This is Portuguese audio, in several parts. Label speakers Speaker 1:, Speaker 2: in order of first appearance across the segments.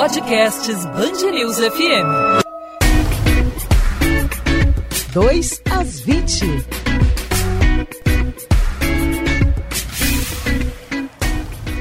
Speaker 1: Podcasts Bangerils FM.
Speaker 2: 2 às 20.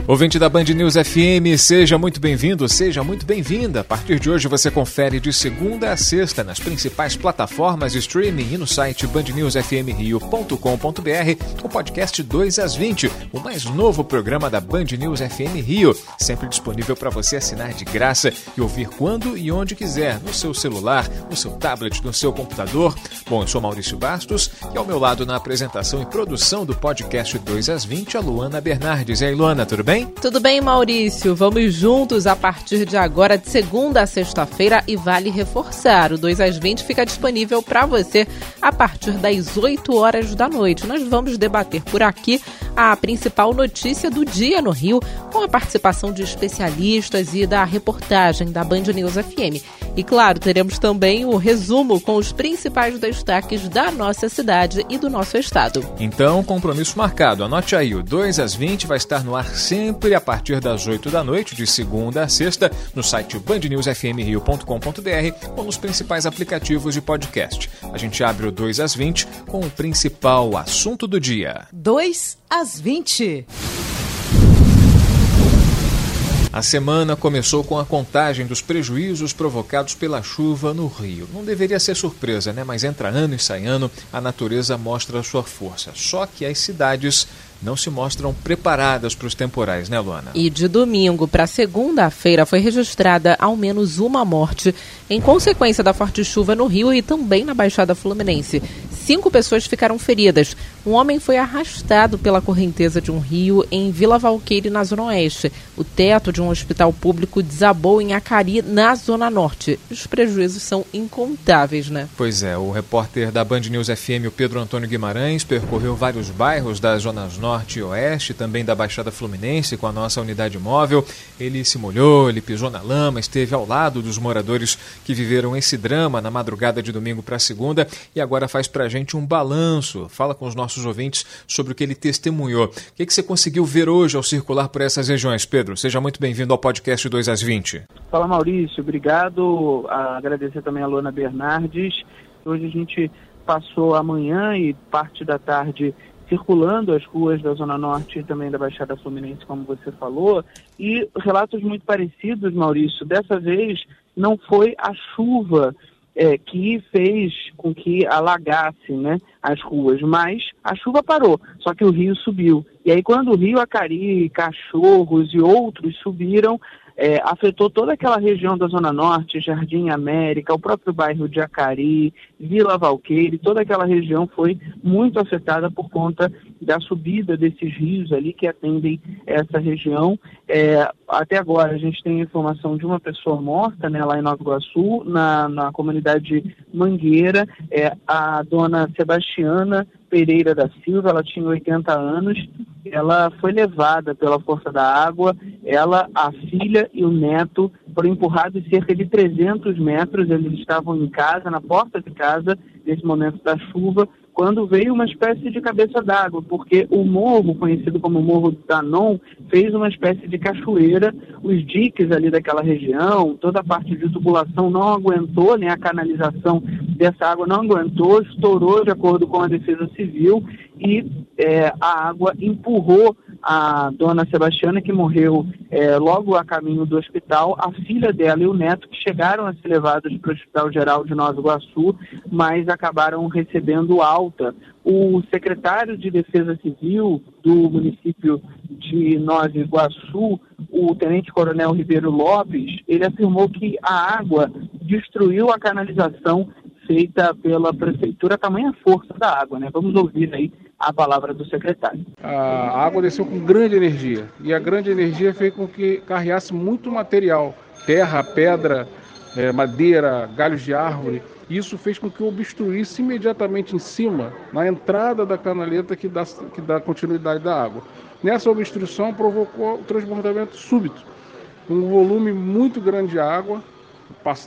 Speaker 3: Ouvinte da Band News FM, seja muito bem-vindo, seja muito bem-vinda. A partir de hoje você confere de segunda a sexta nas principais plataformas de streaming e no site bandnewsfmrio.com.br o podcast 2 às 20, o mais novo programa da Band News FM Rio, sempre disponível para você assinar de graça e ouvir quando e onde quiser, no seu celular, no seu tablet, no seu computador. Bom, eu sou Maurício Bastos e ao meu lado na apresentação e produção do podcast 2 às 20, a Luana Bernardes. E aí, Luana, tudo bem?
Speaker 4: Bem? Tudo bem, Maurício. Vamos juntos a partir de agora, de segunda a sexta-feira, e vale reforçar: o 2 às 20 fica disponível para você a partir das 8 horas da noite. Nós vamos debater por aqui a principal notícia do dia no Rio, com a participação de especialistas e da reportagem da Band News FM. E claro, teremos também o resumo com os principais destaques da nossa cidade e do nosso estado.
Speaker 3: Então, compromisso marcado. Anote aí, o 2 às 20 vai estar no ar sempre a partir das 8 da noite, de segunda a sexta, no site bandnewsfmrio.com.br ou nos principais aplicativos de podcast. A gente abre o 2 às 20 com o principal assunto do dia.
Speaker 2: 2 às 20.
Speaker 3: A semana começou com a contagem dos prejuízos provocados pela chuva no Rio. Não deveria ser surpresa, né? Mas entra ano e sai ano, a natureza mostra sua força. Só que as cidades não se mostram preparadas para os temporais, né, Luana?
Speaker 4: E de domingo para segunda-feira foi registrada ao menos uma morte em consequência da forte chuva no Rio e também na Baixada Fluminense. Cinco pessoas ficaram feridas. Um homem foi arrastado pela correnteza de um rio em Vila Valqueire, na Zona Oeste. O teto de um hospital público desabou em Acari, na Zona Norte. Os prejuízos são incontáveis, né?
Speaker 3: Pois é, o repórter da Band News FM, o Pedro Antônio Guimarães, percorreu vários bairros das zonas norte e oeste, também da Baixada Fluminense, com a nossa unidade móvel. Ele se molhou, ele pisou na lama, esteve ao lado dos moradores que viveram esse drama na madrugada de domingo para segunda e agora faz para a gente um balanço. Fala com os nossos ouvintes sobre o que ele testemunhou. O que, que você conseguiu ver hoje ao circular por essas regiões, Pedro? Seja muito bem-vindo ao podcast 2 às 20.
Speaker 5: Fala, Maurício. Obrigado. agradecer também a Luana Bernardes. Hoje a gente passou a manhã e parte da tarde circulando as ruas da Zona Norte e também da Baixada Fluminense, como você falou, e relatos muito parecidos, Maurício. Dessa vez não foi a chuva é, que fez com que alagasse né, as ruas, mas a chuva parou, só que o rio subiu. E aí quando o rio Acari, Cachorros e outros subiram, é, afetou toda aquela região da Zona Norte, Jardim América, o próprio bairro de Acari, Vila Valqueire, toda aquela região foi muito afetada por conta da subida desses rios ali que atendem essa região. É, até agora a gente tem informação de uma pessoa morta né, lá em Nova Iguaçu, na, na comunidade Mangueira, é, a dona Sebastiana Pereira da Silva, ela tinha 80 anos, ela foi levada pela força da água, ela, a filha e o neto foram empurrados cerca de 300 metros, eles estavam em casa, na porta de casa, nesse momento da chuva, quando veio uma espécie de cabeça d'água, porque o morro, conhecido como Morro Danon, fez uma espécie de cachoeira, os diques ali daquela região, toda a parte de tubulação não aguentou, né, a canalização dessa água não aguentou, estourou de acordo com a Defesa Civil e é, a água empurrou a dona Sebastiana, que morreu é, logo a caminho do hospital, a filha dela e o neto, que chegaram a ser levados para o Hospital Geral de Nova Iguaçu, mas acabaram recebendo alta. O secretário de Defesa Civil do município de Nova Iguaçu, o tenente-coronel Ribeiro Lopes, ele afirmou que a água destruiu a canalização feita pela prefeitura, tamanha força da água, né? Vamos ouvir aí a palavra do secretário.
Speaker 6: A água desceu com grande energia e a grande energia fez com que carreasse muito material, terra, pedra, é, madeira, galhos de árvore. Isso fez com que obstruísse imediatamente em cima, na entrada da canaleta que dá, que dá continuidade da água. Nessa obstrução provocou o transbordamento súbito, um volume muito grande de água,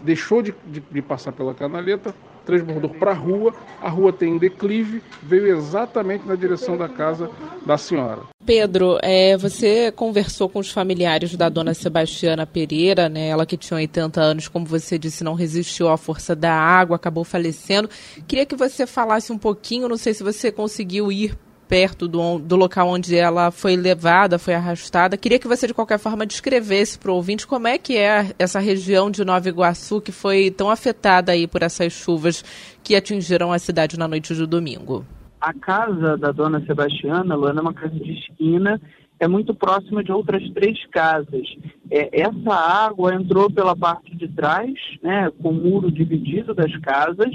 Speaker 6: deixou de, de, de passar pela canaleta, transbordou para a rua, a rua tem declive, veio exatamente na direção da casa da senhora.
Speaker 4: Pedro, é, você conversou com os familiares da dona Sebastiana Pereira, né, ela que tinha 80 anos, como você disse, não resistiu à força da água, acabou falecendo. Queria que você falasse um pouquinho, não sei se você conseguiu ir perto do, do local onde ela foi levada, foi arrastada. Queria que você, de qualquer forma, descrevesse para o ouvinte como é que é essa região de Nova Iguaçu que foi tão afetada aí por essas chuvas que atingiram a cidade na noite de domingo.
Speaker 5: A casa da dona Sebastiana, Luana, é uma casa de esquina, é muito próxima de outras três casas. É, essa água entrou pela parte de trás, né, com o muro dividido das casas,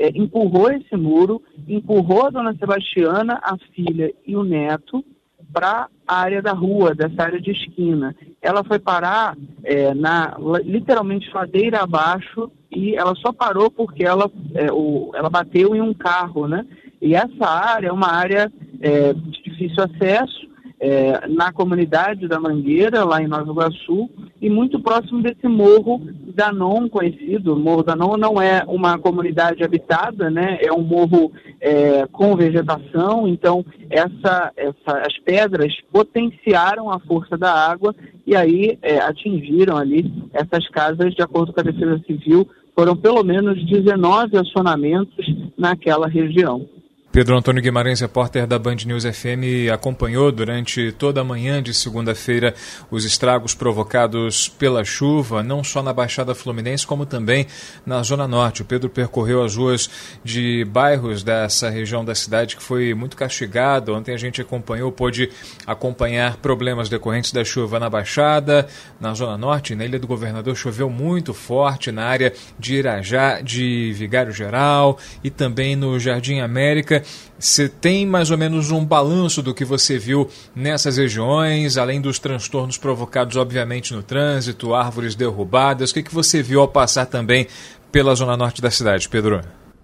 Speaker 5: é, empurrou esse muro, empurrou a dona Sebastiana, a filha e o neto para a área da rua, dessa área de esquina. Ela foi parar é, na literalmente ladeira abaixo e ela só parou porque ela, é, o, ela bateu em um carro, né? E essa área é uma área é, de difícil acesso, é, na comunidade da Mangueira, lá em Nova Iguaçu, e muito próximo desse morro Danon conhecido. O Morro Danon não é uma comunidade habitada, né? é um morro é, com vegetação, então essa, essa, as pedras potenciaram a força da água e aí é, atingiram ali essas casas, de acordo com a Defesa Civil, foram pelo menos 19 acionamentos naquela região.
Speaker 3: Pedro Antônio Guimarães, repórter da Band News FM, acompanhou durante toda a manhã de segunda-feira os estragos provocados pela chuva, não só na Baixada Fluminense, como também na Zona Norte. O Pedro percorreu as ruas de bairros dessa região da cidade que foi muito castigado. Ontem a gente acompanhou, pôde acompanhar problemas decorrentes da chuva na Baixada, na Zona Norte, na Ilha do Governador choveu muito forte, na área de Irajá, de Vigário Geral e também no Jardim América. Você tem mais ou menos um balanço do que você viu nessas regiões, além dos transtornos provocados, obviamente, no trânsito, árvores derrubadas? O que, que você viu ao passar também pela zona norte da cidade, Pedro?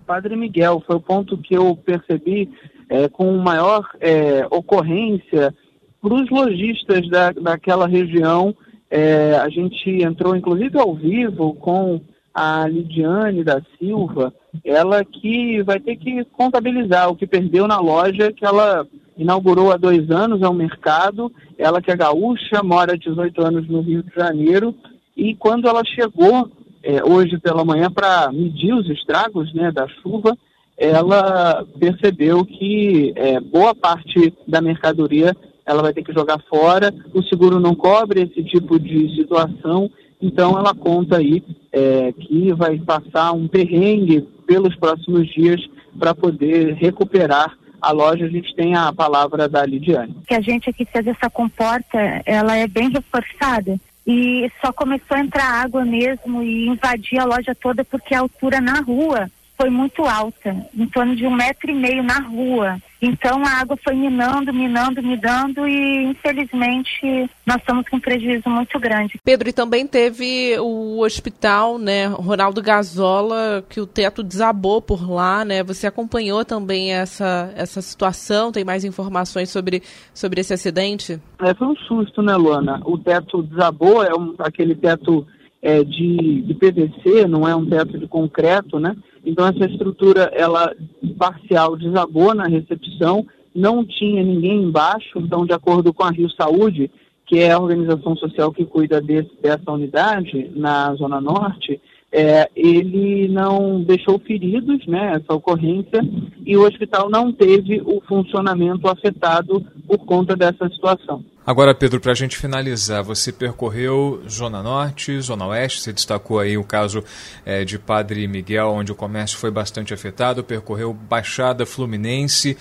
Speaker 5: Padre Miguel, foi o ponto que eu percebi é, com maior é, ocorrência para os lojistas da, daquela região. É, a gente entrou, inclusive, ao vivo com a Lidiane da Silva, ela que vai ter que contabilizar o que perdeu na loja que ela inaugurou há dois anos, um mercado, ela que é gaúcha, mora há 18 anos no Rio de Janeiro, e quando ela chegou é, hoje pela manhã para medir os estragos né, da chuva, ela percebeu que é, boa parte da mercadoria ela vai ter que jogar fora, o seguro não cobre esse tipo de situação. Então ela conta aí é, que vai passar um perrengue pelos próximos dias para poder recuperar a loja. A gente tem a palavra da Lidiane.
Speaker 7: Que a gente aqui fez essa comporta, ela é bem reforçada e só começou a entrar água mesmo e invadir a loja toda porque a altura na rua foi muito alta, em torno de um metro e meio na rua. Então a água foi minando, minando, minando e infelizmente nós estamos com um prejuízo muito grande.
Speaker 4: Pedro, e também teve o hospital, né, Ronaldo Gazola, que o teto desabou por lá, né? Você acompanhou também essa, essa situação? Tem mais informações sobre, sobre esse acidente?
Speaker 5: É, foi um susto, né, Luana? O teto desabou, é um, aquele teto é, de, de PVC, não é um teto de concreto, né? Então essa estrutura, ela parcial desabou na recepção, não tinha ninguém embaixo, então de acordo com a Rio Saúde, que é a organização social que cuida desse, dessa unidade na Zona Norte, é, ele não deixou feridos, né, essa ocorrência, e o hospital não teve o funcionamento afetado por conta dessa situação.
Speaker 3: Agora, Pedro, para a gente finalizar, você percorreu Zona Norte, Zona Oeste, você destacou aí o caso é, de Padre Miguel, onde o comércio foi bastante afetado, percorreu Baixada Fluminense.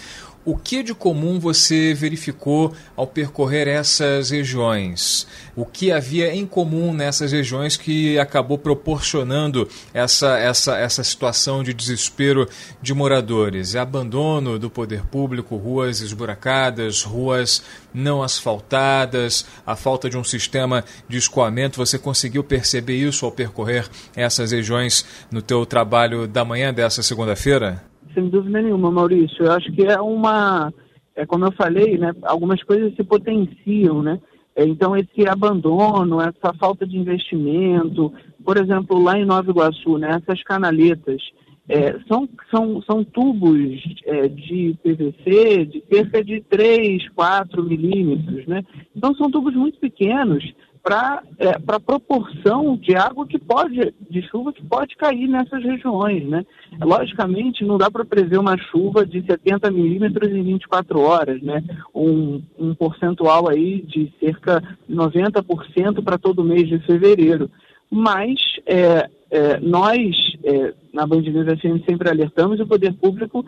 Speaker 3: O que de comum você verificou ao percorrer essas regiões? O que havia em comum nessas regiões que acabou proporcionando essa, essa, essa situação de desespero de moradores? É abandono do poder público, ruas esburacadas, ruas não asfaltadas, a falta de um sistema de escoamento. Você conseguiu perceber isso ao percorrer essas regiões no teu trabalho da manhã dessa segunda-feira?
Speaker 5: Sem dúvida nenhuma, Maurício. Eu acho que é uma, é como eu falei, né? Algumas coisas se potenciam, né? Então esse abandono, essa falta de investimento, por exemplo, lá em Nova Iguaçu, né? Essas canaletas, é, são, são, são tubos é, de PVC de cerca de 3, 4 milímetros, né? Então são tubos muito pequenos para é, a proporção de água que pode, de chuva que pode cair nessas regiões, né? Logicamente, não dá para prever uma chuva de 70 milímetros em 24 horas, né? Um, um percentual aí de cerca de 90% para todo mês de fevereiro. Mas é, é, nós, é, na Band News FM, sempre alertamos o poder público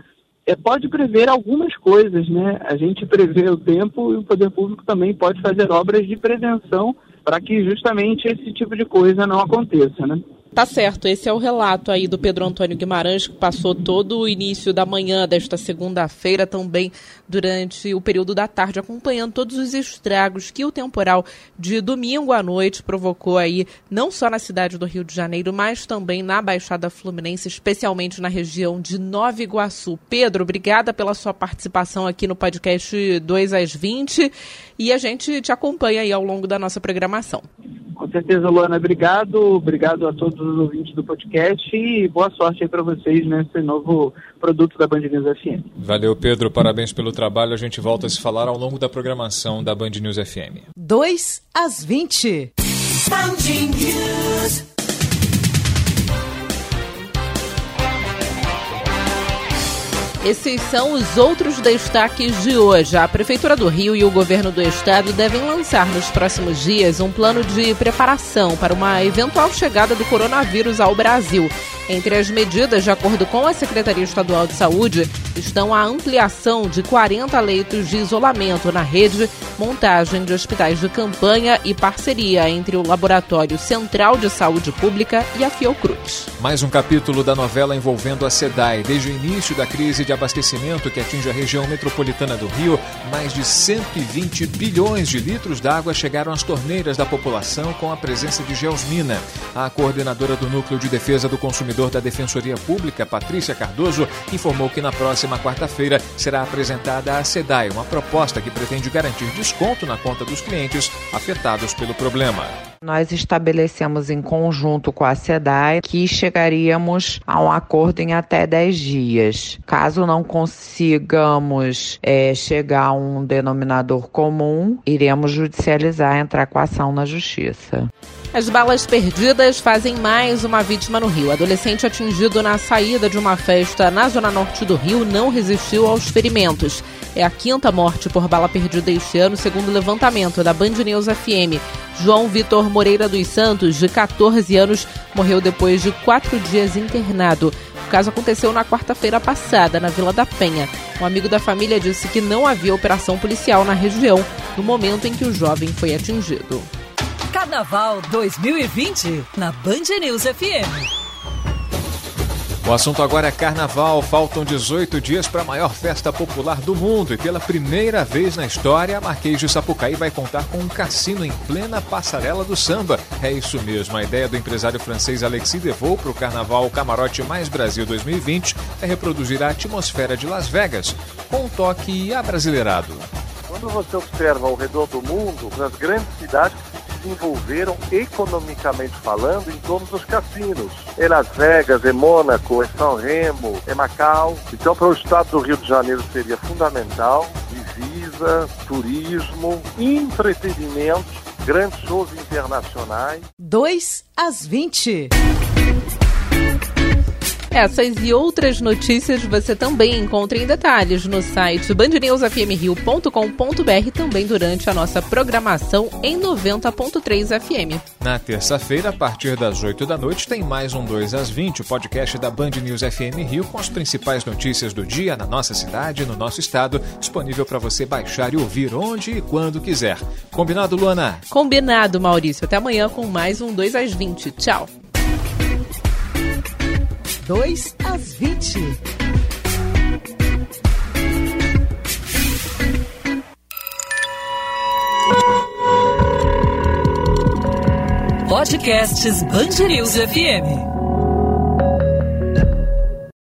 Speaker 5: é, pode prever algumas coisas, né? A gente prevê o tempo e o poder público também pode fazer obras de prevenção para que justamente esse tipo de coisa não aconteça, né?
Speaker 4: Tá certo, esse é o relato aí do Pedro Antônio Guimarães, que passou todo o início da manhã desta segunda-feira, também durante o período da tarde, acompanhando todos os estragos que o temporal de domingo à noite provocou aí, não só na cidade do Rio de Janeiro, mas também na Baixada Fluminense, especialmente na região de Nova Iguaçu. Pedro, obrigada pela sua participação aqui no podcast 2 às 20 e a gente te acompanha aí ao longo da nossa programação.
Speaker 5: Com certeza, Luana, obrigado. Obrigado a todos os ouvintes do podcast e boa sorte aí para vocês nesse novo produto da Band News FM.
Speaker 3: Valeu, Pedro. Parabéns pelo trabalho. A gente volta a se falar ao longo da programação da Band News FM.
Speaker 2: 2 às 20. Band News.
Speaker 4: Esses são os outros destaques de hoje. A Prefeitura do Rio e o governo do estado devem lançar nos próximos dias um plano de preparação para uma eventual chegada do coronavírus ao Brasil. Entre as medidas, de acordo com a Secretaria Estadual de Saúde, estão a ampliação de 40 leitos de isolamento na rede, montagem de hospitais de campanha e parceria entre o Laboratório Central de Saúde Pública e a Fiocruz.
Speaker 3: Mais um capítulo da novela envolvendo a SEDAI. Desde o início da crise de abastecimento que atinge a região metropolitana do Rio, mais de 120 bilhões de litros d'água chegaram às torneiras da população com a presença de Geosmina. A coordenadora do Núcleo de Defesa do Consumidor servidor da Defensoria Pública, Patrícia Cardoso, informou que na próxima quarta-feira será apresentada à SEDAI uma proposta que pretende garantir desconto na conta dos clientes afetados pelo problema.
Speaker 8: Nós estabelecemos em conjunto com a SEDAI que chegaríamos a um acordo em até 10 dias. Caso não consigamos é, chegar a um denominador comum, iremos judicializar, entrar com ação na justiça.
Speaker 4: As balas perdidas fazem mais uma vítima no Rio. Adolescente atingido na saída de uma festa na zona norte do Rio não resistiu aos ferimentos. É a quinta morte por bala perdida este ano, segundo o levantamento da Band News FM. João Vitor Moreira dos Santos, de 14 anos, morreu depois de quatro dias internado. O caso aconteceu na quarta-feira passada, na Vila da Penha. Um amigo da família disse que não havia operação policial na região no momento em que o jovem foi atingido.
Speaker 1: Carnaval 2020 na Band News FM.
Speaker 3: O assunto agora é carnaval. Faltam 18 dias para a maior festa popular do mundo e pela primeira vez na história, a Marquês de Sapucaí vai contar com um cassino em plena passarela do samba. É isso mesmo, a ideia do empresário francês Alexis Devaux para o Carnaval Camarote Mais Brasil 2020 é reproduzir a atmosfera de Las Vegas com um toque abrasileirado.
Speaker 9: Quando você observa ao redor do mundo, nas grandes cidades desenvolveram economicamente falando em todos os cassinos. Em Las Vegas, em Mônaco, em São Remo, em Macau. Então, para o estado do Rio de Janeiro seria fundamental divisa, turismo, entretenimento, grandes shows internacionais.
Speaker 2: 2 às 20.
Speaker 4: Essas e outras notícias você também encontra em detalhes no site bandnewsfmrio.com.br também durante a nossa programação em 90.3 FM.
Speaker 3: Na terça-feira, a partir das 8 da noite, tem mais um 2 às 20, o podcast da Band News FM Rio com as principais notícias do dia na nossa cidade, no nosso estado, disponível para você baixar e ouvir onde e quando quiser. Combinado, Luana?
Speaker 4: Combinado, Maurício. Até amanhã com mais um 2 às 20. Tchau.
Speaker 2: 2 às 20.
Speaker 1: Podcasts Bangerils FM.